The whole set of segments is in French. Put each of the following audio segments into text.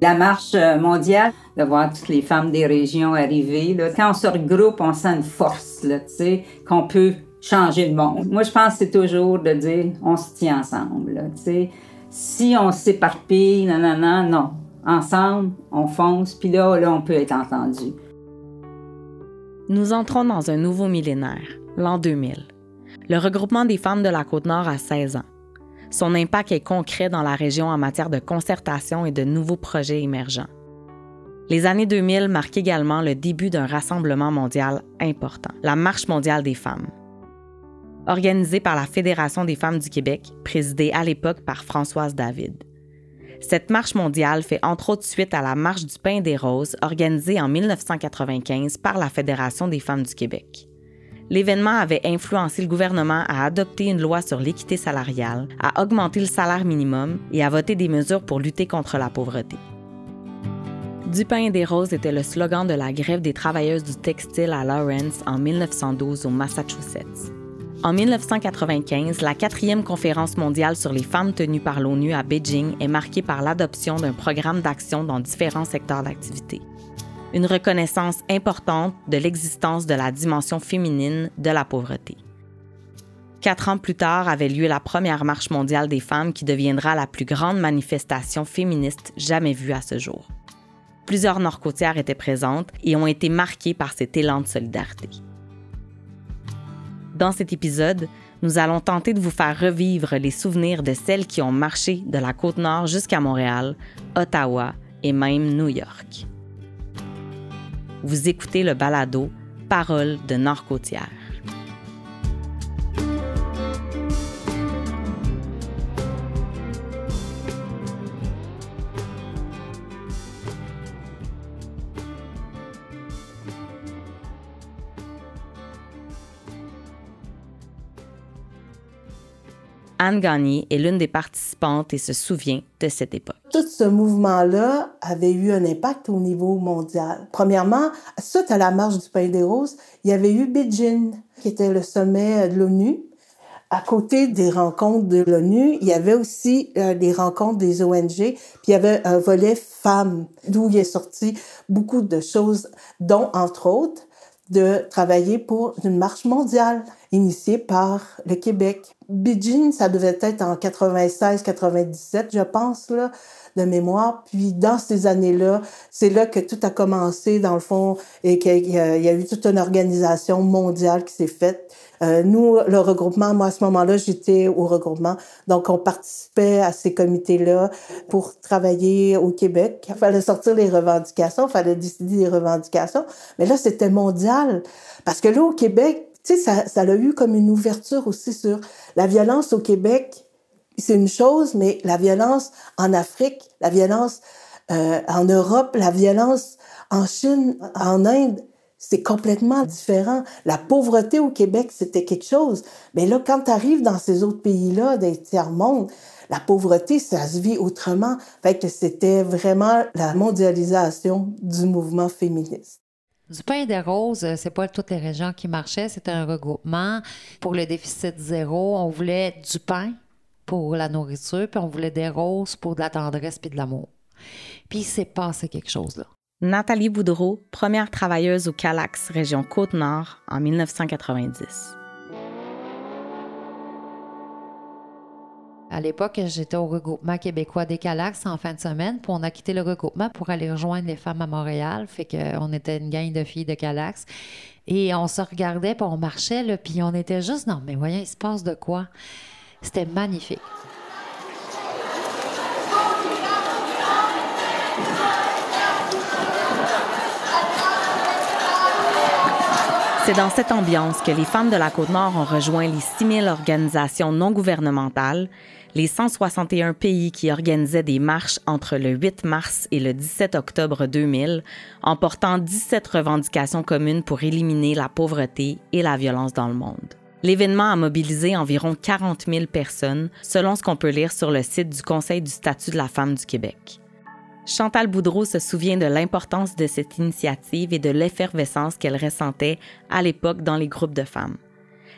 La marche euh, mondiale, de voir toutes les femmes des régions arriver, quand on se regroupe, on sent une force, qu'on peut changer le monde. Moi, je pense que c'est toujours de dire, on se tient ensemble. Si on s'éparpille, non, non, non, non. Ensemble, on fonce, puis là, là, on peut être entendu. Nous entrons dans un nouveau millénaire, l'an 2000. Le regroupement des femmes de la Côte-Nord a 16 ans. Son impact est concret dans la région en matière de concertation et de nouveaux projets émergents. Les années 2000 marquent également le début d'un rassemblement mondial important, la Marche mondiale des femmes. Organisée par la Fédération des femmes du Québec, présidée à l'époque par Françoise David. Cette marche mondiale fait entre autres suite à la Marche du pain des roses organisée en 1995 par la Fédération des femmes du Québec. L'événement avait influencé le gouvernement à adopter une loi sur l'équité salariale, à augmenter le salaire minimum et à voter des mesures pour lutter contre la pauvreté. Du pain et des roses était le slogan de la grève des travailleuses du textile à Lawrence en 1912 au Massachusetts. En 1995, la quatrième conférence mondiale sur les femmes tenue par l'ONU à Beijing est marquée par l'adoption d'un programme d'action dans différents secteurs d'activité une reconnaissance importante de l'existence de la dimension féminine de la pauvreté. Quatre ans plus tard avait lieu la première marche mondiale des femmes qui deviendra la plus grande manifestation féministe jamais vue à ce jour. Plusieurs Nord-Côtières étaient présentes et ont été marquées par cet élan de solidarité. Dans cet épisode, nous allons tenter de vous faire revivre les souvenirs de celles qui ont marché de la côte nord jusqu'à Montréal, Ottawa et même New York. Vous écoutez le balado Parole de Nord-Côtière. Anne Gagné est l'une des participantes et se souvient de cette époque. Tout ce mouvement-là avait eu un impact au niveau mondial. Premièrement, suite à la marche du Pain des Roses, il y avait eu Beijing, qui était le sommet de l'ONU. À côté des rencontres de l'ONU, il y avait aussi euh, les rencontres des ONG, puis il y avait un volet femmes, d'où il est sorti beaucoup de choses, dont, entre autres, de travailler pour une marche mondiale initiée par le Québec. Beijing, ça devait être en 96-97, je pense, là, de mémoire. Puis dans ces années-là, c'est là que tout a commencé, dans le fond, et qu'il y, a eu toute une organisation mondiale qui s'est faite. Euh, nous, le regroupement, moi, à ce moment-là, j'étais au regroupement. Donc, on participait à ces comités-là pour travailler au Québec. Il fallait sortir les revendications, il fallait décider des revendications. Mais là, c'était mondial. Parce que là, au Québec, sais, ça, ça a eu comme une ouverture aussi sur la violence au Québec. C'est une chose, mais la violence en Afrique, la violence euh, en Europe, la violence en Chine, en Inde, c'est complètement différent. La pauvreté au Québec, c'était quelque chose. Mais là, quand tu arrives dans ces autres pays-là, des tiers-monde, la pauvreté, ça se vit autrement. Fait que c'était vraiment la mondialisation du mouvement féministe. Du pain des roses, c'est pas toutes les régions qui marchaient, c'était un regroupement. Pour le déficit zéro, on voulait du pain pour la nourriture, puis on voulait des roses pour de la tendresse puis de l'amour. Puis il s'est passé quelque chose là. Nathalie Boudreau, première travailleuse au Calax, région Côte-Nord, en 1990. À l'époque, j'étais au regroupement québécois des Calax en fin de semaine, puis on a quitté le regroupement pour aller rejoindre les femmes à Montréal. Fait qu'on était une gang de filles de Calax. Et on se regardait, puis on marchait, puis on était juste, non, mais voyons, il se passe de quoi? C'était magnifique. C'est dans cette ambiance que les femmes de la Côte-Nord ont rejoint les 6000 organisations non gouvernementales, les 161 pays qui organisaient des marches entre le 8 mars et le 17 octobre 2000, en portant 17 revendications communes pour éliminer la pauvreté et la violence dans le monde. L'événement a mobilisé environ 40 000 personnes, selon ce qu'on peut lire sur le site du Conseil du statut de la femme du Québec. Chantal Boudreau se souvient de l'importance de cette initiative et de l'effervescence qu'elle ressentait à l'époque dans les groupes de femmes.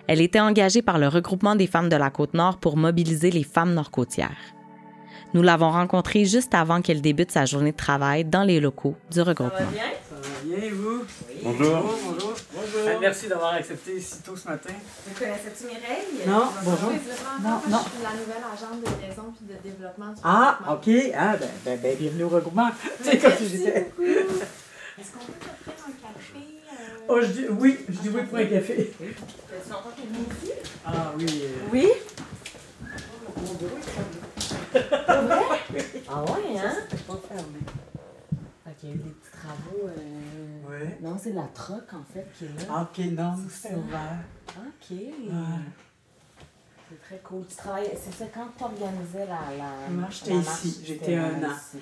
Elle était engagée par le regroupement des femmes de la Côte-Nord pour mobiliser les femmes nord-côtières. Nous l'avons rencontrée juste avant qu'elle débute sa journée de travail dans les locaux du regroupement. Bien, vous? Bonjour. Bonjour, bonjour. bonjour. merci d'avoir accepté si tôt ce matin. Vous connaissez-tu Mireille? Non, bonjour. Non, non. Je suis la nouvelle agente de liaison puis de développement du Ah. OK. Ah, ben, ben, ben bienvenue au regroupement. C'est comme. Est-ce qu'on peut t'offrir un café? euh, Oh, je dis oui, je dis oui pour un café. Est ici? Ah oui. euh, Oui? Ah ouais, hein? c'est pas fermé. Fait qu'il y a eu des petits travaux. euh, Ouais. Non, c'est la troc en fait qui est là. OK, non, c'est ouvert. Ok. Ouais. C'est très cool. Tu travailles. C'est ça quand tu organisais la, la. Moi, j'étais ici. marche, J'étais un an. ici.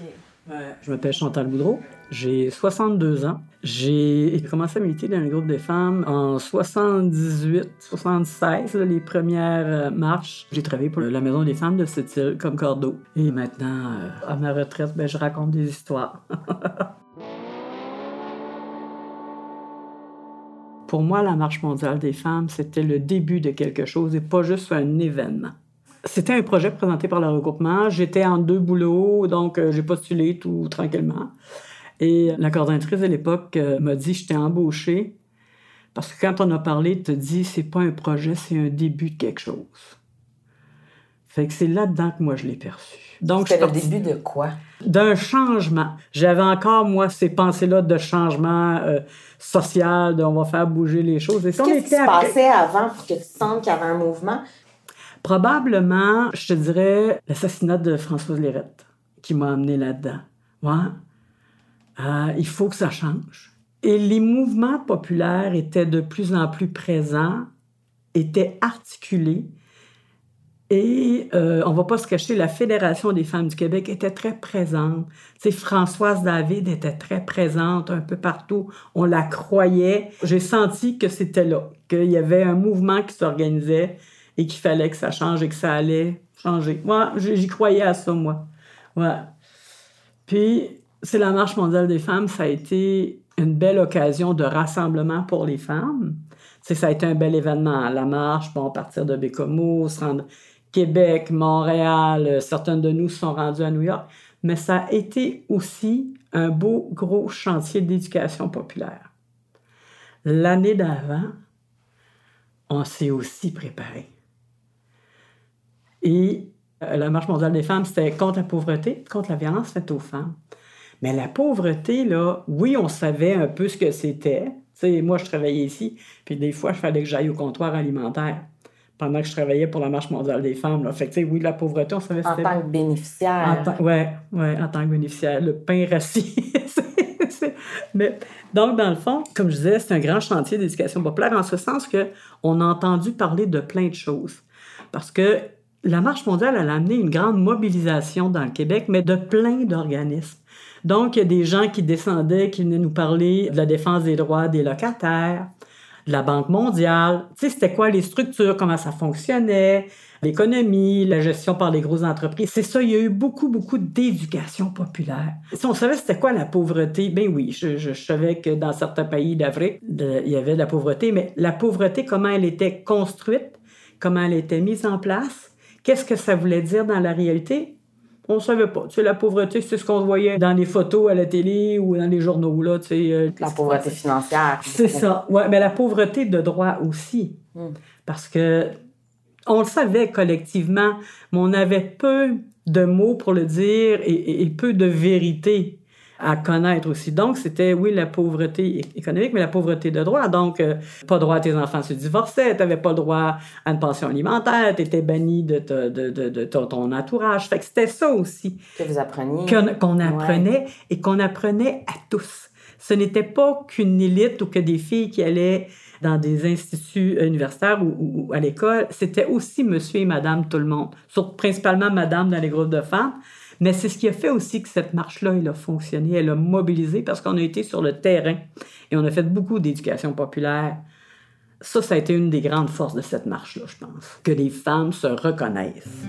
Ok. Ouais. Je m'appelle Chantal Boudreau. J'ai 62 ans. J'ai commencé à militer dans un groupe de femmes en 78, 76, là, les premières euh, marches. J'ai travaillé pour la Maison des femmes de cette île comme cordeau. Et maintenant, euh, à ma retraite, ben, je raconte des histoires. pour moi, la Marche mondiale des femmes, c'était le début de quelque chose et pas juste un événement. C'était un projet présenté par le regroupement. J'étais en deux boulots, donc euh, j'ai postulé tout tranquillement. Et la coordinatrice de l'époque euh, m'a dit je t'ai embauché parce que quand on a parlé, elle te dit c'est pas un projet, c'est un début de quelque chose. Fait que c'est là-dedans que moi je l'ai perçu. Donc C'était le début de quoi? d'un changement. J'avais encore, moi, ces pensées-là de changement euh, social, de on va faire bouger les choses. Et Qu'est-ce qui était se après- passait avant pour que tu sentes qu'il y avait un mouvement? Probablement, je te dirais, l'assassinat de Françoise Lérette qui m'a amené là-dedans. Ouais. Euh, il faut que ça change. Et les mouvements populaires étaient de plus en plus présents, étaient articulés. Et euh, on va pas se cacher, la Fédération des femmes du Québec était très présente. Françoise David était très présente un peu partout. On la croyait. J'ai senti que c'était là, qu'il y avait un mouvement qui s'organisait et qu'il fallait que ça change et que ça allait changer. Moi, j'y croyais à ça, moi. Puis, c'est la Marche mondiale des femmes, ça a été une belle occasion de rassemblement pour les femmes. Ça a été un bel événement. La marche, bon, partir de Bécomo, se rendre Québec, Montréal, euh, certaines de nous sont rendues à New York. Mais ça a été aussi un beau, gros chantier d'éducation populaire. L'année d'avant, on s'est aussi préparé. Et euh, la Marche mondiale des femmes, c'était contre la pauvreté, contre la violence faite aux femmes. Mais la pauvreté, là, oui, on savait un peu ce que c'était. Moi, je travaillais ici, puis des fois, il fallait que j'aille au comptoir alimentaire pendant que je travaillais pour la Marche mondiale des femmes. Là. Fait que, oui, la pauvreté, on savait En tant que En bénéficiaire. tant- ouais, ouais, en tant que bénéficiaire. Le pain rassis. Mais, donc, dans le fond, comme je disais, c'est un grand chantier d'éducation populaire en ce sens que on a entendu parler de plein de choses. Parce que la Marche mondiale, elle a amené une grande mobilisation dans le Québec, mais de plein d'organismes. Donc, il y a des gens qui descendaient, qui venaient nous parler de la défense des droits des locataires, la Banque mondiale. Tu sais, c'était quoi les structures, comment ça fonctionnait, l'économie, la gestion par les grosses entreprises. C'est ça, il y a eu beaucoup, beaucoup d'éducation populaire. Si on savait c'était quoi la pauvreté, ben oui, je, je- je savais que dans certains pays d'Afrique, il y avait de la pauvreté, mais la pauvreté, comment elle était construite, comment elle était mise en place, qu'est-ce que ça voulait dire dans la réalité, on ne savait pas. Tu sais, la pauvreté, c'est ce qu'on voyait dans les photos à la télé ou dans les journaux, là, tu sais. euh, La pauvreté financière. c'est ça. Ouais, mais la pauvreté de droit aussi. Mm. Parce que on le savait collectivement, mais on avait peu de mots pour le dire et, et- et peu de vérité à connaître aussi. Donc, c'était, oui, la pauvreté économique, mais la pauvreté de droit. Donc, euh, pas droit à tes enfants se divorçaient, tu n'avais pas le droit à une pension alimentaire, tu étais banni de, de, de, de ton, entourage. Fait que c'était ça aussi Que vous appreniez. qu'on apprenait et qu'on apprenait à tous. Ce n'était pas qu'une élite ou que des filles qui allaient dans des instituts universitaires ou, ou- à l'école, c'était aussi monsieur et madame tout le monde, Sur- principalement madame dans les groupes de femmes. Mais c'est ce qui a fait aussi que cette marche-là, elle a fonctionné, elle a mobilisé parce qu'on a été sur le terrain et on a fait beaucoup d'éducation populaire. Ça, ça a été une des grandes forces de cette marche-là, je pense, que les femmes se reconnaissent.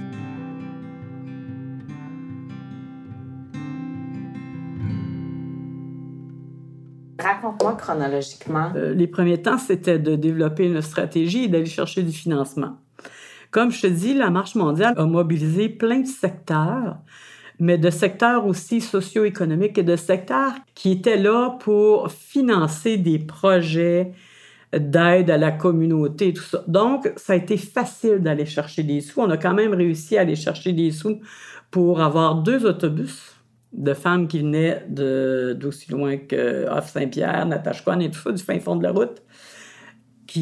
Raconte-moi chronologiquement. Euh, les premiers temps, c'était de développer une stratégie et d'aller chercher du financement. Comme je te dis, la Marche mondiale a mobilisé plein de secteurs, mais de secteurs aussi socio-économiques et de secteurs qui étaient là pour financer des projets d'aide à la communauté, tout ça. Donc, ça a été facile d'aller chercher des sous. On a quand même réussi à aller chercher des sous pour avoir deux autobus de femmes qui venaient d'aussi loin que Off-Saint-Pierre, Natashquan et tout ça, du fin fond de la route,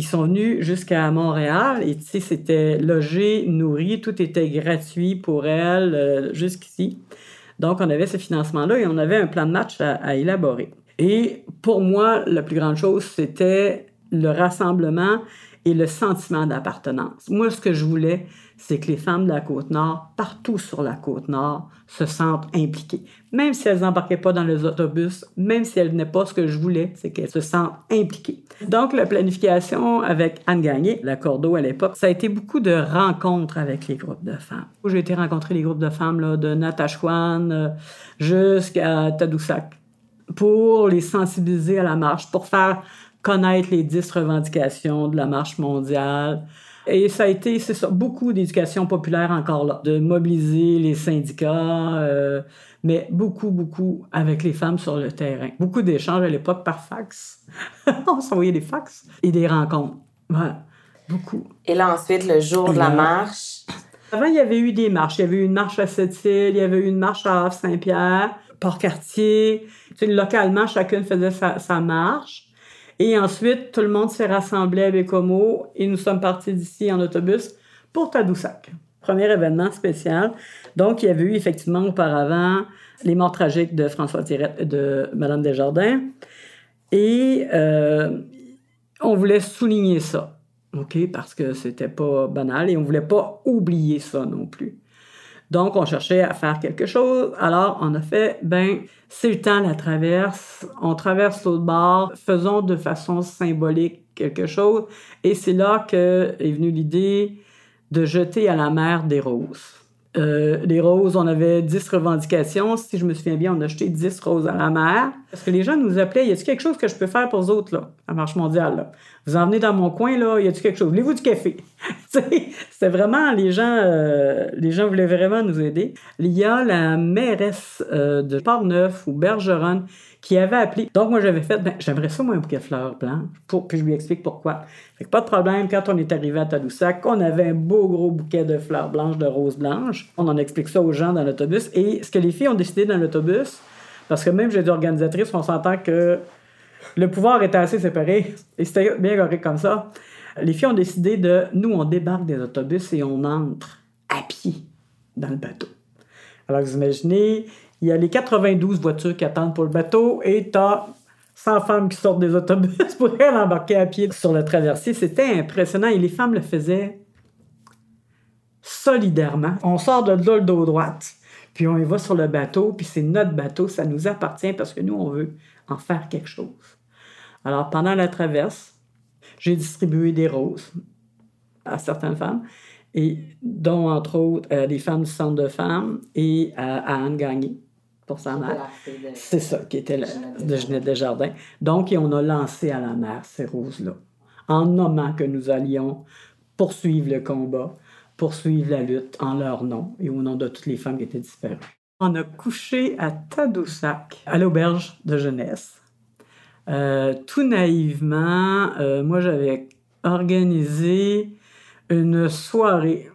sont venus jusqu'à Montréal. Et tu c'était logé, nourri, tout était gratuit pour elles euh, jusqu'ici. Donc, on avait ce financement-là et on avait un plan de match à élaborer. Et pour moi, la plus grande chose, c'était le rassemblement et le sentiment d'appartenance. Moi, ce que je voulais, c'est que les femmes de la Côte-Nord, partout sur la Côte-Nord, se sentent impliquées. Même si elles n'embarquaient pas dans les autobus, même si elles venaient pas, ce que je voulais, c'est qu'elles se sentent impliquées. Donc, la planification avec Anne Gagné, la Cordeau à l'époque, ça a été beaucoup de rencontres avec les groupes de femmes. J'ai été rencontrer les groupes de femmes de Natashquan euh, jusqu'à Tadoussac pour les sensibiliser à la marche, pour faire connaître les dix revendications de la marche mondiale. Et ça a été, c'est ça, beaucoup d'éducation populaire encore là, de mobiliser les syndicats, euh, mais beaucoup, beaucoup avec les femmes sur le terrain. Beaucoup d'échanges à l'époque par fax. On s'envoyait des fax et des rencontres. Voilà, beaucoup. Et là, ensuite, le jour de la marche. Avant, il y avait eu des marches. Il y avait eu une marche à Sept-Îles, il y avait eu une marche à Havre-Saint-Pierre, Port-Cartier. Tu sais, localement, chacune faisait sa, sa marche. Et ensuite, tout le monde s'est rassemblé à Bécomo et nous sommes partis d'ici en autobus pour Tadoussac. Premier événement spécial. Donc, il y avait eu effectivement auparavant les morts tragiques de François Tirette et de Madame Desjardins. Et euh, on voulait souligner ça, OK? Parce que c'était pas banal et on voulait pas oublier ça non plus. Donc, on cherchait à faire quelque chose. Alors, on a fait, ben, c'est le temps, la traverse. On traverse l'autre bord. Faisons de façon symbolique quelque chose. Et c'est là que est venue l'idée de jeter à la mer des roses. Euh, les roses, on avait 10 revendications. Si je me souviens bien, on a jeté 10 roses à la mer. Parce que les gens nous appelaient, y a-t-il quelque chose que je peux faire pour vous autres, là, à Marche mondiale, là? Vous en venez dans mon coin, là, y a-t-il quelque chose? Voulez-vous du café? C'était vraiment, les gens, euh, les gens voulaient vraiment nous aider. Il y a la mairesse euh, de Port-Neuf ou Bergeronne qui avait appelé. Donc, moi, j'avais fait, ben, j'aimerais ça, moi, un bouquet de fleurs blanches. Pour, puis je lui explique pourquoi. Fait que pas de problème, quand on est arrivé à Tadoussac, on avait un beau gros bouquet de fleurs blanches, de roses blanches. On en explique ça aux gens dans l'autobus. Et ce que les filles ont décidé dans l'autobus, parce que même j'ai des organisatrices, on s'entend que le pouvoir était assez séparé, et c'était bien correct comme ça. Les filles ont décidé de, nous, on débarque des autobus et on entre à pied dans le bateau. Alors, vous imaginez, il y a les 92 voitures qui attendent pour le bateau et t'as 100 femmes qui sortent des autobus pour aller embarquer à pied sur le traversier. C'était impressionnant et les femmes le faisaient solidairement. On sort de là le dos droite, puis on y va sur le bateau, puis c'est notre bateau, ça nous appartient parce que nous, on veut en faire quelque chose. Alors, pendant la traverse, j'ai distribué des roses à certaines femmes, et dont, entre autres, euh, les femmes du centre de femmes et euh, à Anne Gagné pour sa mère. C'est ça, qui était la, de Jeanette Desjardins. Donc, et on a lancé à la mer ces roses-là, en nommant que nous allions poursuivre le combat, poursuivre la lutte en leur nom et au nom de toutes les femmes qui étaient disparues. On a couché à Tadoussac, à l'auberge de jeunesse. Euh, tout naïvement, euh, moi, j'avais organisé une soirée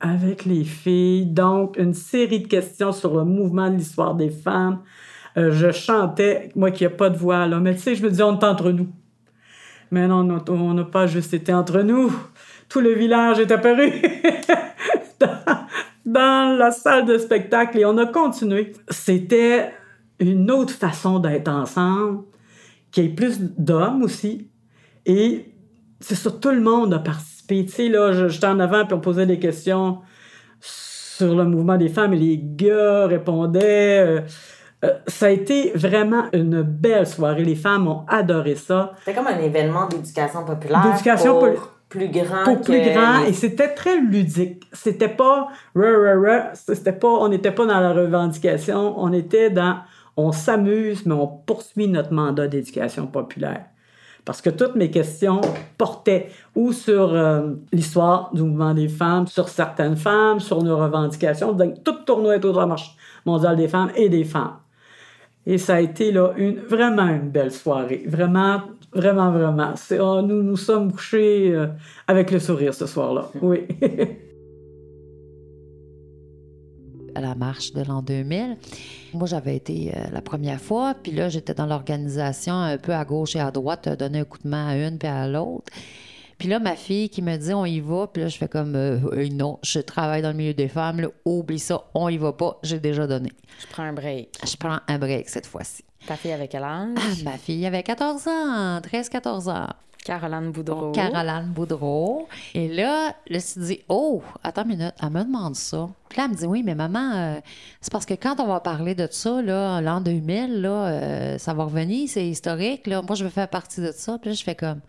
avec les filles, donc une série de questions sur le mouvement de l'histoire des femmes. Euh, je chantais, moi qui n'ai pas de voix, là, mais tu sais, je me disais, on est entre nous. Mais non, on n'a pas juste été entre nous. Tout le village est apparu dans, dans la salle de spectacle et on a continué. C'était une autre façon d'être ensemble, qui est plus d'hommes aussi. Et c'est ça, tout le monde a participé. Tu sais, là, j'étais en avant, puis on posait des questions sur le mouvement des femmes, et les gars répondaient. Euh, euh, ça a été vraiment une belle soirée. Les femmes ont adoré ça. C'était comme un événement d'éducation populaire. D'éducation pour plus grand. Pour que plus grand, et c'était très ludique. C'était pas, c'était pas, on n'était pas dans la revendication, on était dans, on s'amuse, mais on poursuit notre mandat d'éducation populaire. Parce que toutes mes questions portaient ou sur euh, l'histoire du mouvement des femmes, sur certaines femmes, sur nos revendications. Donc, tout tournait autour de la marche mondiale des femmes et des femmes. Et ça a été là, une, vraiment une belle soirée. Vraiment, vraiment, vraiment. Oh, nous nous sommes couchés euh, avec le sourire ce soir-là. Oui. à la marche de l'an 2000. Moi, j'avais été euh, la première fois, puis là, j'étais dans l'organisation un peu à gauche et à droite, euh, donner un coup de main à une puis à l'autre. Puis là, ma fille qui me dit on y va, puis là, je fais comme euh, euh, non, je travaille dans le milieu des femmes, là, oublie ça, on y va pas, j'ai déjà donné. Je prends un break. Je prends un break cette fois-ci. Ta fille avec quel âge? Ah, ma fille avait 14 ans, 13-14 ans. Caroline Boudreau. Caroline Boudreau. Et là, je me suis dit, oh, attends une minute, elle me demande ça. Puis là, elle me dit, oui, mais maman, euh, c'est parce que quand on va parler de ça, là, l'an 2000, là, euh, ça va revenir, c'est historique, là. Moi, je veux faire partie de ça. Puis là, je fais comme,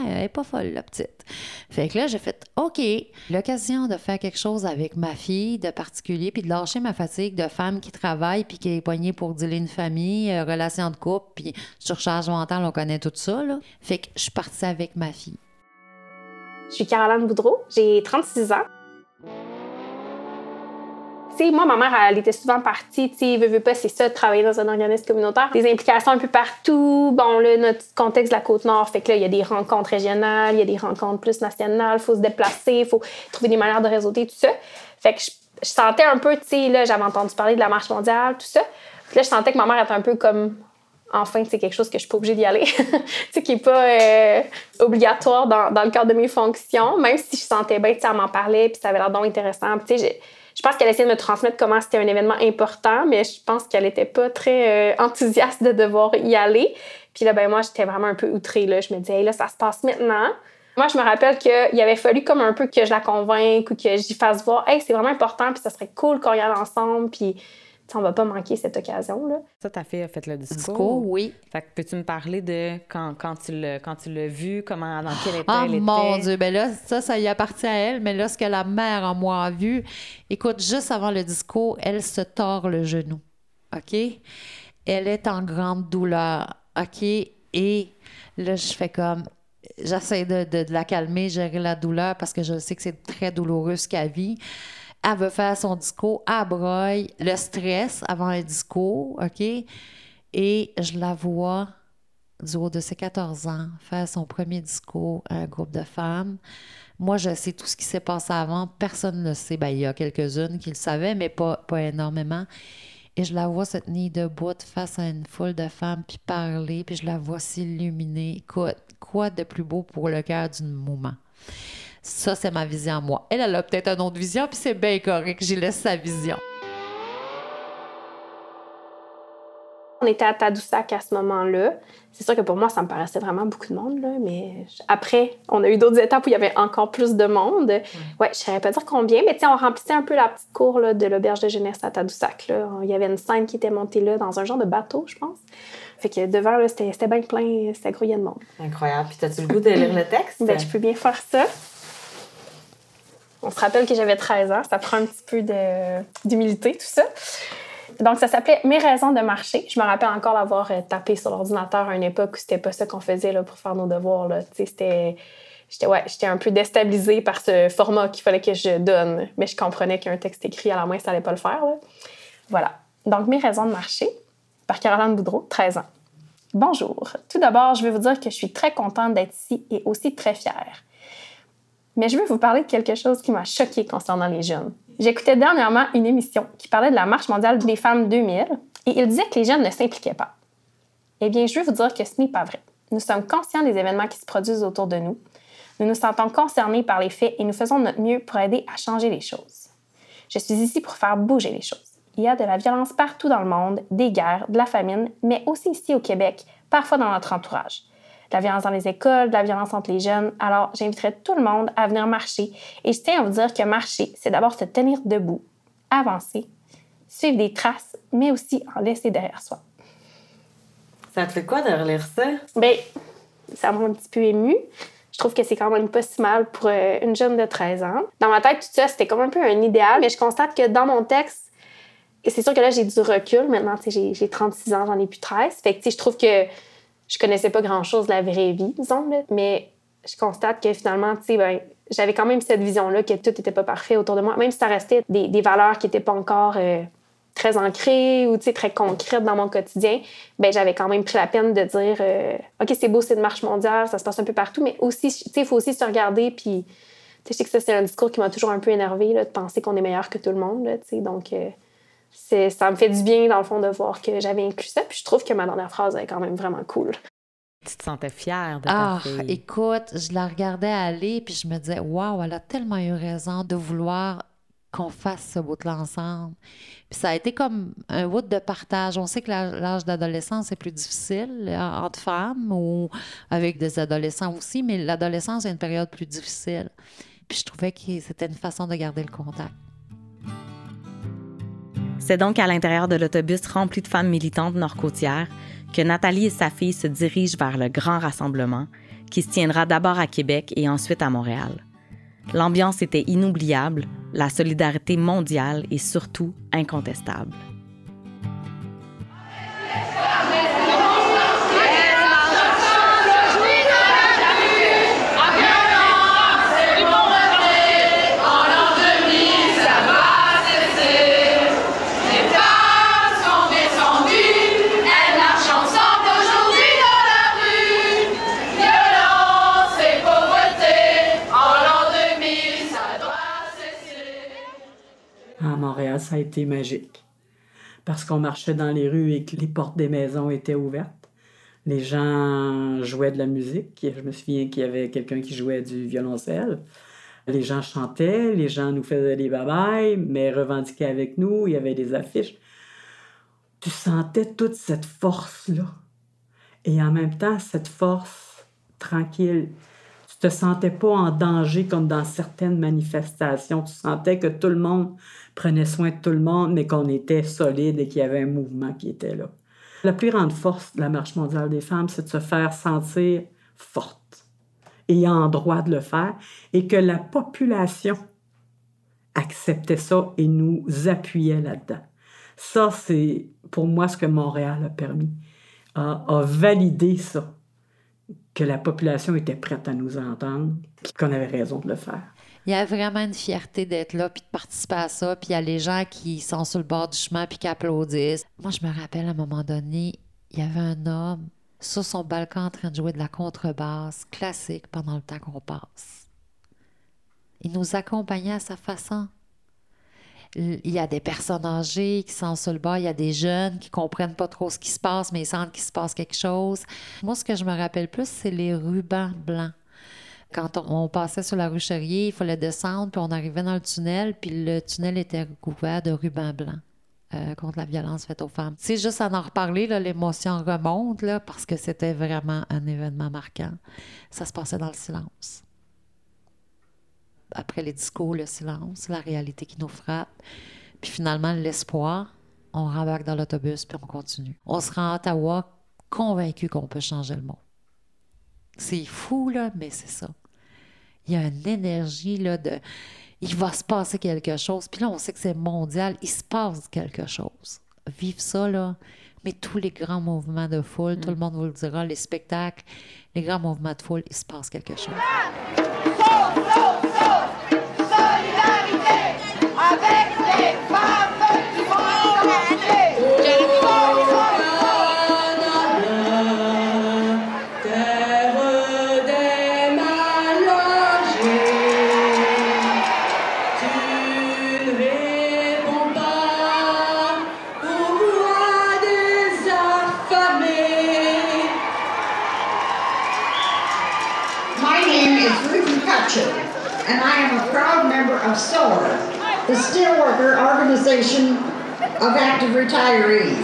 elle est pas folle, la petite. Fait que là, j'ai fait, OK, l'occasion de faire quelque chose avec ma fille de particulier, puis de lâcher ma fatigue de femme qui travaille, puis qui est poignée pour dealer une famille, euh, relation de couple, puis surcharge mentale, on connaît tout ça, là. Fait que je suis partie avec ma fille. Je suis Caroline Boudreau, j'ai 36 ans. Moi, ma mère, elle était souvent partie, tu sais, veut, veut pas, c'est ça, travailler dans un organisme communautaire. Des implications un peu partout. Bon, là, notre contexte de la Côte-Nord fait que là, il y a des rencontres régionales, il y a des rencontres plus nationales, faut se déplacer, faut trouver des manières de réseauter, tout ça. Fait que je, sentais un peu, tu sais, là, j'avais entendu parler de la marche mondiale, tout ça. Puis là, je sentais que ma mère était un peu comme enfin, c'est quelque chose que je suis pas obligée d'y aller, tu qui est pas euh, obligatoire dans, le cadre de mes fonctions, même si je sentais bien, tu sais, m'en parlait, puis ça avait l'air donc intéressant. Tu sais, je, pense qu'elle essayait de me transmettre comment c'était un événement important, mais je pense qu'elle était pas très euh, enthousiaste de devoir y aller. Puis là, ben moi, j'étais vraiment un peu outrée, là. Je me disais, hey, là, ça se passe maintenant. Moi, je me rappelle qu'il avait fallu comme un peu que je la convainque ou que j'y fasse voir, hey, c'est vraiment important, puis ça serait cool qu'on y aille ensemble, puis on va pas manquer cette occasion-là. Ça, ta fille a fait le discours. Discours, oui. Fait que peux-tu me parler de quand, quand tu l'as quand tu l'as vu, comment, dans quel état Ah elle mon était? Dieu, ben là, ça, ça y appartient à elle, mais là, ce que la mère en moi a vu, écoute, juste avant le discours, elle se tord le genou. OK? Elle est en grande douleur. OK? Et là, je fais comme. J'essaie de, de- de la calmer, gérer la douleur parce que je sais que c'est très douloureux ce qu'elle vit. Elle veut faire son discours, elle le stress avant le discours, OK? Et je la vois du haut de ses 14 ans, faire son premier discours à un groupe de femmes. Moi, je sais tout ce qui s'est passé avant. Personne ne le sait. Ben, il y a quelques-unes qui le savaient, mais pas, pas énormément. Et je la vois se tenir debout face à une foule de femmes, puis parler, puis je la vois s'illuminer. Quoi de plus beau pour le cœur d'une moment? Ça, c'est ma vision à moi. Elle, elle a peut-être une autre vision, puis c'est bien correct. J'y laisse sa vision. On était à Tadoussac à ce moment-là. C'est sûr que pour moi, ça me paraissait vraiment beaucoup de monde, là, mais après, on a eu d'autres étapes où il y avait encore plus de monde. Ouais, je ne saurais pas dire combien, mais tu sais, on remplissait un peu la petite cour là, de l'auberge de jeunesse à Tadoussac. Là. Il y avait une scène qui était montée là dans un genre de bateau, je pense. Fait que devant, c'était c'était bien plein, c'était grouillé de monde. Incroyable. Puis, t'as-tu le goût de lire le texte? Ben, je peux bien faire ça. On se rappelle que j'avais 13 ans, ça prend un petit peu d'humilité, tout ça. Donc, ça s'appelait Mes raisons de marcher. Je me rappelle encore l'avoir euh, tapé sur l'ordinateur à une époque où c'était pas ça qu'on faisait là, pour faire nos devoirs. Tu C'était. J'étais ouais, un peu déstabilisée par ce format qu'il fallait que je donne, mais je comprenais qu'un texte écrit à la main, ça allait pas le faire. là. Voilà. Donc, Mes raisons de marcher, par Caroline Boudreau, 13 ans. Bonjour. Tout d'abord, je veux vous dire que je suis très contente d'être ici et aussi très fière. Mais je veux vous parler de quelque chose qui m'a choquée concernant les jeunes. J'écoutais dernièrement une émission qui parlait de la Marche mondiale des femmes 2000 et il disait que les jeunes ne s'impliquaient pas. Eh bien, je veux vous dire que ce n'est pas vrai. Nous sommes conscients des événements qui se produisent autour de nous. Nous nous sentons concernés par les faits et nous faisons notre mieux pour aider à changer les choses. Je suis ici pour faire bouger les choses. Il y a de la violence partout dans le monde, des guerres, de la famine, mais aussi ici au Québec, parfois dans notre entourage. De la violence dans les écoles, de la violence entre les jeunes. Alors, j'inviterai tout le monde à venir marcher. Et je tiens à vous dire que marcher, c'est d'abord se tenir debout, avancer, suivre des traces, mais aussi en laisser derrière soi. Ça te fait quoi de relire ça? Bien, ça m'a un petit peu émue. Je trouve que c'est quand même pas si mal pour euh, une jeune de 13 ans. Dans ma tête, tout ça, c'était comme un peu un idéal, mais je constate que dans mon texte, c'est sûr que là, j'ai du recul. Maintenant, j'ai j'ai 36 ans, j'en ai plus 13. Fait que, je trouve que je connaissais pas grand-chose de la vraie vie, disons, là, mais je constate que finalement, tu sais, ben, j'avais quand même cette vision-là que tout n'était pas parfait autour de moi, même si ça restait des, des valeurs qui n'étaient pas encore euh, très ancrées ou très concrètes dans mon quotidien, ben j'avais quand même pris la peine de dire euh, OK, c'est beau, c'est une marche mondiale, ça se passe un peu partout, mais aussi, il faut aussi se regarder, puis je sais que ça, c'est un discours qui m'a toujours un peu énervé, là, de penser qu'on est meilleur que tout le monde, là, donc euh, ça me fait du bien, dans le fond, de voir que j'avais inclus ça, puis je trouve que ma dernière phrase est quand même vraiment cool. Tu te sentais fière de Ah, ta fille. écoute, je la regardais aller, puis je me disais, waouh, elle a tellement eu raison de vouloir qu'on fasse ce bout-là ensemble. Puis ça a été comme un bout de partage. On sait que l'âge d'adolescence est plus difficile euh, entre femmes ou avec des adolescents aussi, mais l'adolescence est une période plus difficile. Puis je trouvais que c'était une façon de garder le contact. C'est donc à l'intérieur de l'autobus rempli de femmes militantes nord-côtières que Nathalie et sa fille se dirigent vers le grand rassemblement qui se tiendra d'abord à Québec et ensuite à Montréal. L'ambiance était inoubliable, la solidarité mondiale et surtout incontestable. Ça a été magique. Parce qu'on marchait dans les rues et que les portes des maisons étaient ouvertes. Les gens jouaient de la musique. Je me souviens qu'il y avait quelqu'un qui jouait du violoncelle. Les gens chantaient, les gens nous faisaient des babayes, mais revendiquaient avec nous. Il y avait des affiches. Tu sentais toute cette force-là. Et en même temps, cette force tranquille. Te sentais pas en danger comme dans certaines manifestations. Tu sentais que tout le monde prenait soin de tout le monde, mais qu'on était solide et qu'il y avait un mouvement qui était là. La plus grande force de la Marche mondiale des femmes, c'est de se faire sentir forte et en droit de le faire, et que la population acceptait ça et nous appuyait là-dedans. Ça, c'est pour moi ce que Montréal a permis, a, a validé ça, que la population était prête à nous entendre, qu'on avait raison de le faire. Il y a vraiment une fierté d'être là, puis de participer à ça, puis il y a les gens qui sont sur le bord du chemin, puis qui applaudissent. Moi, je me rappelle, à un moment donné, il y avait un homme sur son balcon en train de jouer de la contrebasse classique pendant le temps qu'on passe. Il nous accompagnait à sa façon. Il y a des personnes âgées qui sont sur le bord, il y a des jeunes qui comprennent pas trop ce qui se passe, mais ils sentent qu'il se passe quelque chose. Moi, ce que je me rappelle plus, c'est les rubans blancs quand on, passait sur la rue Charrier, il fallait descendre, puis on arrivait dans le tunnel, puis le tunnel était couvert de rubans blancs euh, contre la violence faite aux femmes. C'est juste à en reparler, l'émotion remonte, parce que c'était vraiment un événement marquant. Ça se passait dans le silence. Après les discours, le silence, la réalité qui nous frappe, puis finalement l'espoir, on rembarque dans l'autobus, puis on continue. On se rend à Ottawa convaincu qu'on peut changer le monde. C'est fou, là, mais c'est ça. Il y a une énergie, là, de... Il va se passer quelque chose. Puis là, on sait que c'est mondial. Il se passe quelque chose. Vive ça, là. Mais tous les grands mouvements de foule, tout le monde vous le dira, les spectacles, les grands mouvements de foule, il se passe quelque chose. Hey, Organization of Active Retirees.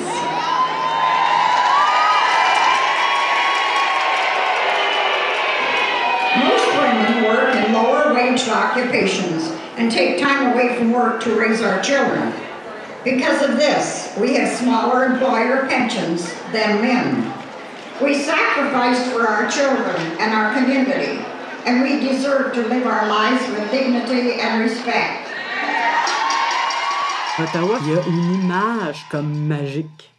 Most women work in lower wage occupations and take time away from work to raise our children. Because of this, we have smaller employer pensions than men. We sacrificed for our children and our community, and we deserve to live our lives with dignity and respect. Il y a une image comme magique.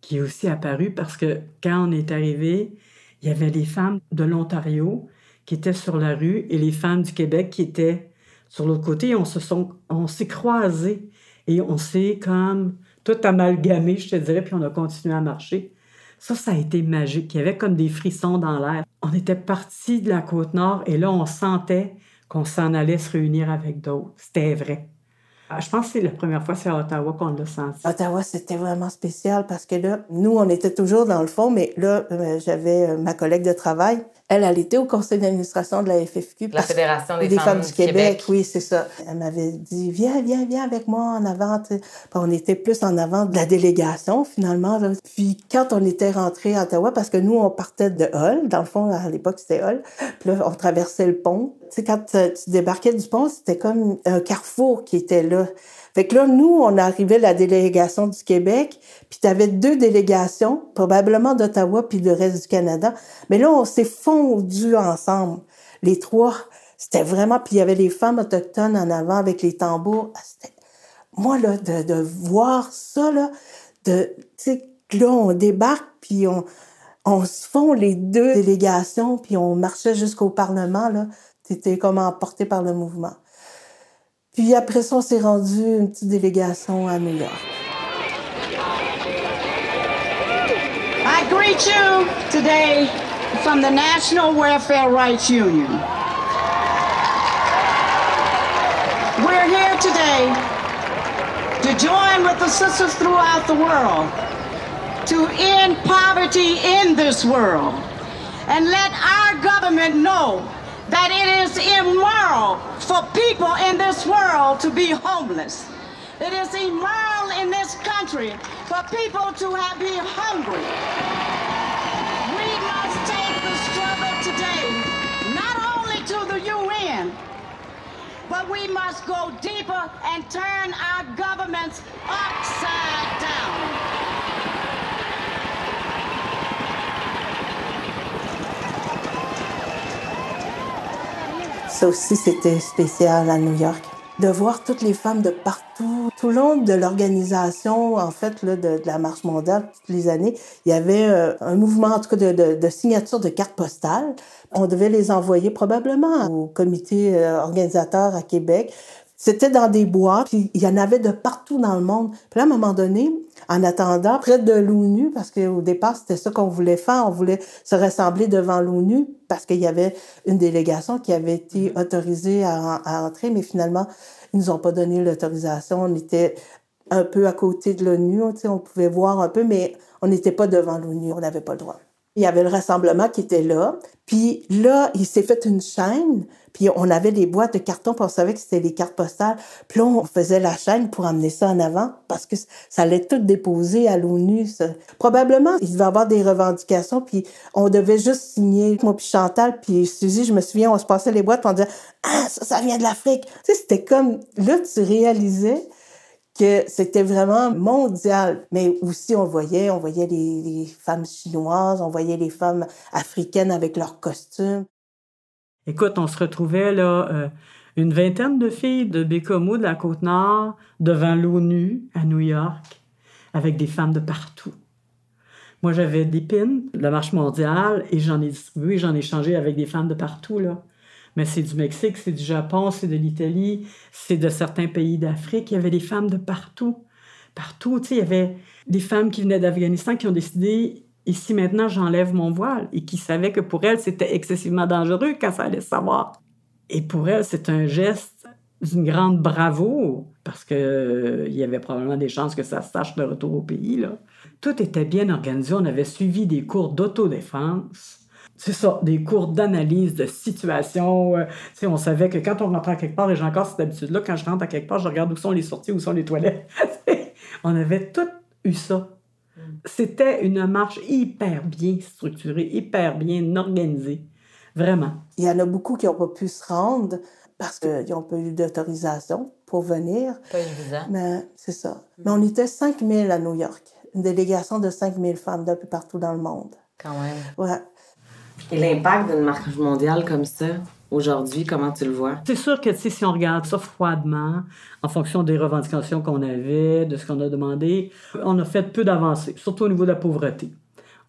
qui est aussi apparu parce que quand on est arrivé, il y avait les femmes de l'Ontario qui étaient sur la rue et les femmes du Québec qui étaient sur l'autre côté. On se sont, on s'est croisés et on s'est comme tout amalgamé, je te dirais, puis on a continué à marcher. Ça, ça a été magique. Il y avait comme des frissons dans l'air. On était parti de la côte nord et là, on sentait qu'on s'en allait se réunir avec d'autres. C'était vrai. Ah, Je pense que c'est la première fois c'est à Ottawa qu'on l'a senti. Ottawa, c'était vraiment spécial parce que là, nous, on était toujours dans le fond, mais là, euh, j'avais euh, ma collègue de travail. Elle, elle était au conseil d'administration de la FFQ. La Fédération des, femmes, du Québec, oui, c'est ça. Elle m'avait dit, viens, viens, viens avec moi en avant. Puis on était plus en avant de la délégation, finalement. là. Puis quand on était rentré à Ottawa, parce que nous, on partait de Hull, dans le fond, à l'époque, c'était Hull. Puis là, on traversait le pont. Tu sais, quand euh, tu débarquais du pont, c'était comme un carrefour qui était là. Fait que là, nous, on arrivait la délégation du Québec, puis tu avais deux délégations, probablement d'Ottawa puis le reste du Canada. Mais là, on s'est fondus ensemble. Les trois, c'était vraiment... Puis il y avait les femmes autochtones en avant avec les tambours. Ah, Moi, là, de, de voir ça, là, de... Tu sais, là, on débarque, puis on, on se fond les deux délégations, puis on marchait jusqu'au Parlement, là. C'était comme emporté par le mouvement. Puis après ça, on s'est rendu une petite délégation à New York. I greet you today from the National Welfare Rights Union. We're here today to join with the sisters throughout the world to end poverty in this world and let our government know that it is immoral for people in this world to be homeless. It is immoral in this country for people to have, be hungry. We must take the struggle today, not only to the UN, but we must go deeper and turn our governments upside down. Ça aussi, c'était spécial à New York. De voir toutes les femmes de partout, tout le long de l'organisation, en fait, là, de, la Marche mondiale, toutes les années, il y avait euh, un mouvement, en tout cas, de, de, de signature de cartes postales. On devait les envoyer probablement au comité euh, organisateur à Québec. C'était dans des boîtes, puis il y en avait de partout dans le monde. Puis là, à un moment donné, en attendant, près de l'ONU, parce qu'au départ, c'était ça qu'on voulait faire, on voulait se rassembler devant l'ONU, parce qu'il y avait une délégation qui avait été autorisée à, à entrer, mais finalement, ils nous ont pas donné l'autorisation. On était un peu à côté de l'ONU, on pouvait voir un peu, mais on n'était pas devant l'ONU, on n'avait pas le droit. Il y avait le rassemblement qui était là. Puis là, il s'est fait une chaîne. Puis on avait des boîtes de carton, puis on savait que c'était les cartes postales. Puis là, on faisait la chaîne pour amener ça en avant parce que ça allait tout déposer à l'ONU. Probablement, il devait avoir des revendications, puis on devait juste signer. Moi puis Chantal, puis Suzy, je me souviens, on se passait les boîtes, puis on disait « Ah, ça, ça vient de l'Afrique! » Tu sais, c'était comme... Là, tu réalisais c'était vraiment mondial. Mais aussi, on voyait, on voyait les, femmes chinoises, on voyait les femmes africaines avec leurs costumes. Écoute, on se retrouvait là, euh, une vingtaine de filles de Bécomo, de la Côte-Nord, devant l'ONU à New York, avec des femmes de partout. Moi, j'avais des pins la Marche mondiale et j'en ai distribué, j'en ai changé avec des femmes de partout, là. Mais c'est du Mexique, c'est du Japon, c'est de l'Italie, c'est de certains pays d'Afrique. Il y avait des femmes de partout. Partout, tu sais, il y avait des femmes qui venaient d'Afghanistan qui ont décidé ici maintenant, j'enlève mon voile? Et qui savaient que pour elles, c'était excessivement dangereux quand ça allait se savoir. Et pour elles, c'est un geste d'une grande bravoure parce que euh, il y avait probablement des chances que ça se sache de retour au pays. Là. Tout était bien organisé. On avait suivi des cours d'autodéfense. C'est ça, des cours d'analyse de situation. Euh, sais, on savait que quand on rentrait à quelque part, et j'ai encore cette habitude-là, quand je rentre à quelque part, je regarde où sont les sorties, où sont les toilettes. on avait tout eu ça. C'était une marche hyper bien structurée, hyper bien organisée. Vraiment. Il y en a beaucoup qui n'ont pas pu se rendre parce qu'ils n'ont pas eu d'autorisation pour venir. Pas évident. Mais c'est ça. Mais on était 5000 à New York. Une délégation de 5000 femmes d'un peu partout dans le monde. Quand même. Ouais. Et l'impact d'une marche mondiale comme ça, Aujourd'hui, comment tu le vois? C'est sûr que si on regarde ça froidement, en fonction des revendications qu'on avait, de ce qu'on a demandé, on a fait peu d'avancées, surtout au niveau de la pauvreté.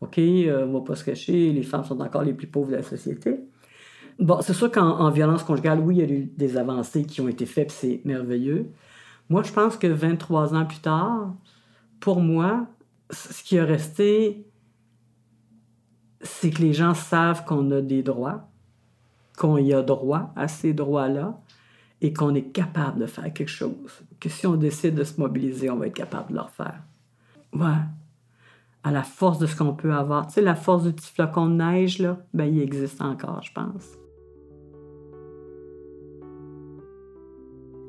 OK, euh, on va pas se cacher, les femmes sont encore les plus pauvres de la société. Bon, c'est sûr qu'en violence conjugale, oui, il y a eu des avancées qui ont été faites, c'est merveilleux. Moi, je pense que 23 ans plus tard, pour moi, ce qui a resté, c'est que les gens savent qu'on a des droits, qu'on y a droit à ces droits-là et qu'on est capable de faire quelque chose. Que si on décide de se mobiliser, on va être capable de le refaire. Ouais. À la force de ce qu'on peut avoir. Tu sais, la force du petit flocon de neige, là, ben, il existe encore, je pense.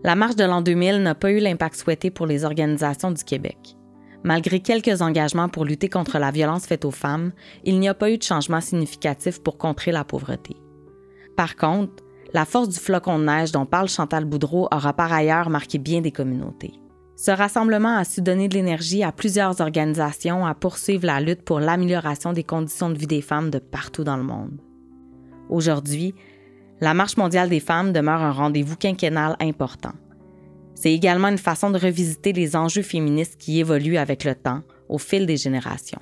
La marche de l'an 2000 n'a pas eu l'impact souhaité pour les organisations du Québec. Malgré quelques engagements pour lutter contre la violence faite aux femmes, il n'y a pas eu de changement significatif pour contrer la pauvreté. Par contre, la force du flocon de neige dont parle Chantal Boudreau aura par ailleurs marqué bien des communautés. Ce rassemblement a su donner de l'énergie à plusieurs organisations à poursuivre la lutte pour l'amélioration des conditions de vie des femmes de partout dans le monde. Aujourd'hui, la Marche mondiale des femmes demeure un rendez-vous quinquennal important. C'est également une façon de revisiter les enjeux féministes qui évoluent avec le temps, au fil des générations.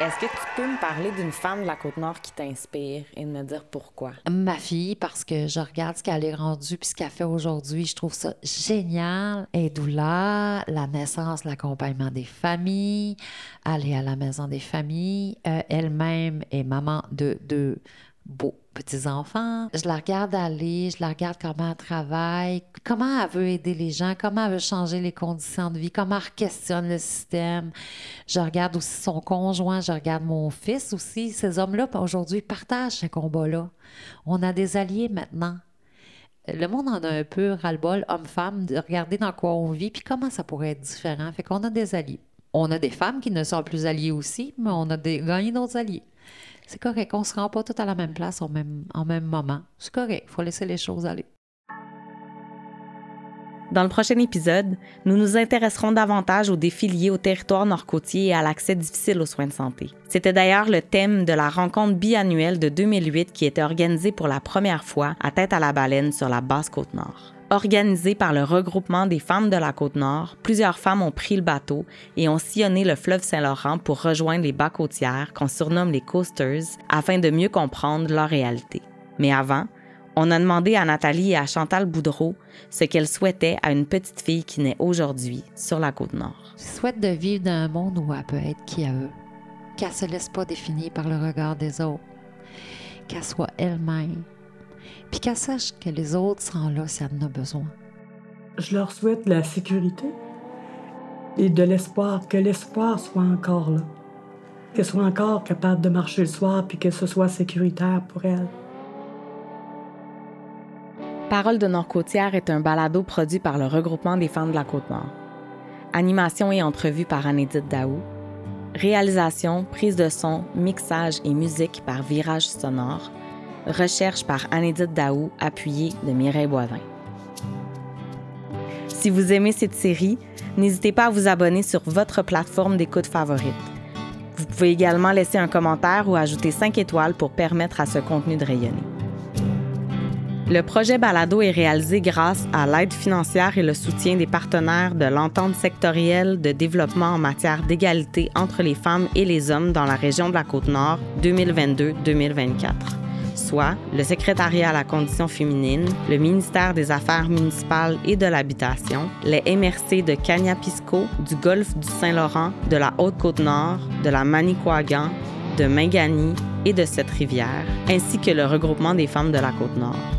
Est-ce que tu peux me parler d'une femme de la Côte-Nord qui t'inspire et me dire pourquoi? Ma fille, parce que je regarde ce qu'elle est rendue puis ce qu'elle fait aujourd'hui, je trouve ça génial. Elle est doula, la naissance, l'accompagnement des familles, aller à la maison des familles. Euh, Elle-même est maman de deux beaux petits-enfants. Je la regarde aller, je la regarde comment elle travaille, comment elle veut aider les gens, comment elle veut changer les conditions de vie, comment elle questionne le système. Je regarde aussi son conjoint, je regarde mon fils aussi. Ces hommes-là, aujourd'hui, partagent ce combat-là. On a des alliés maintenant. Le monde en a un peu ras-le-bol, homme-femme, de regarder dans quoi on vit, puis comment ça pourrait être différent. Fait qu'on a des alliés. On a des femmes qui ne sont plus alliées aussi, mais on a gagné d'autres alliés. C'est correct, on ne se rend pas tout à la même place au même, en même moment. C'est correct, il faut laisser les choses aller. Dans le prochain épisode, nous nous intéresserons davantage aux défis liés au territoire nord-côtier et à l'accès difficile aux soins de santé. C'était d'ailleurs le thème de la rencontre biannuelle de 2008 qui était organisée pour la première fois à Tête à la Baleine sur la basse Côte-Nord. Organisée par le regroupement des femmes de la Côte-Nord, plusieurs femmes ont pris le bateau et ont sillonné le fleuve Saint-Laurent pour rejoindre les bas côtières qu'on surnomme les coasters afin de mieux comprendre leur réalité. Mais avant, on a demandé à Nathalie et à Chantal Boudreau ce qu'elles souhaitaient à une petite fille qui naît aujourd'hui sur la Côte-Nord. Je souhaite de vivre dans un monde où elle peut être qui elle veut, qu'elle ne se laisse pas définir par le regard des autres, qu'elle soit elle-même, puis qu'elle sache que les autres seront là si elle en a besoin. Je leur souhaite la sécurité et de l'espoir, que l'espoir soit encore là, qu'elle soit encore capable de marcher le soir puis que ce soit sécuritaire pour elle. Parole de Nord-Côtière est un balado produit par le regroupement des femmes de la Côte-Nord. Animation et entrevue par Anédite Daou. Réalisation, prise de son, mixage et musique par Virage Sonore. Recherche par Anédite Daou, appuyée de Mireille Boivin. Si vous aimez cette série, n'hésitez pas à vous abonner sur votre plateforme d'écoute favorite. Vous pouvez également laisser un commentaire ou ajouter 5 étoiles pour permettre à ce contenu de rayonner. Le projet Balado est réalisé grâce à l'aide financière et le soutien des partenaires de l'entente sectorielle de développement en matière d'égalité entre les femmes et les hommes dans la région de la Côte-Nord 2022-2024. soit le Secrétariat à la condition féminine, le ministère des Affaires municipales et de l'Habitation, les MRC de Cagnapisco, du Golfe du Saint-Laurent, de la Haute-Côte-Nord, de la Manicouagan, de Mingani et de cette rivière, ainsi que le regroupement des femmes de la Côte-Nord.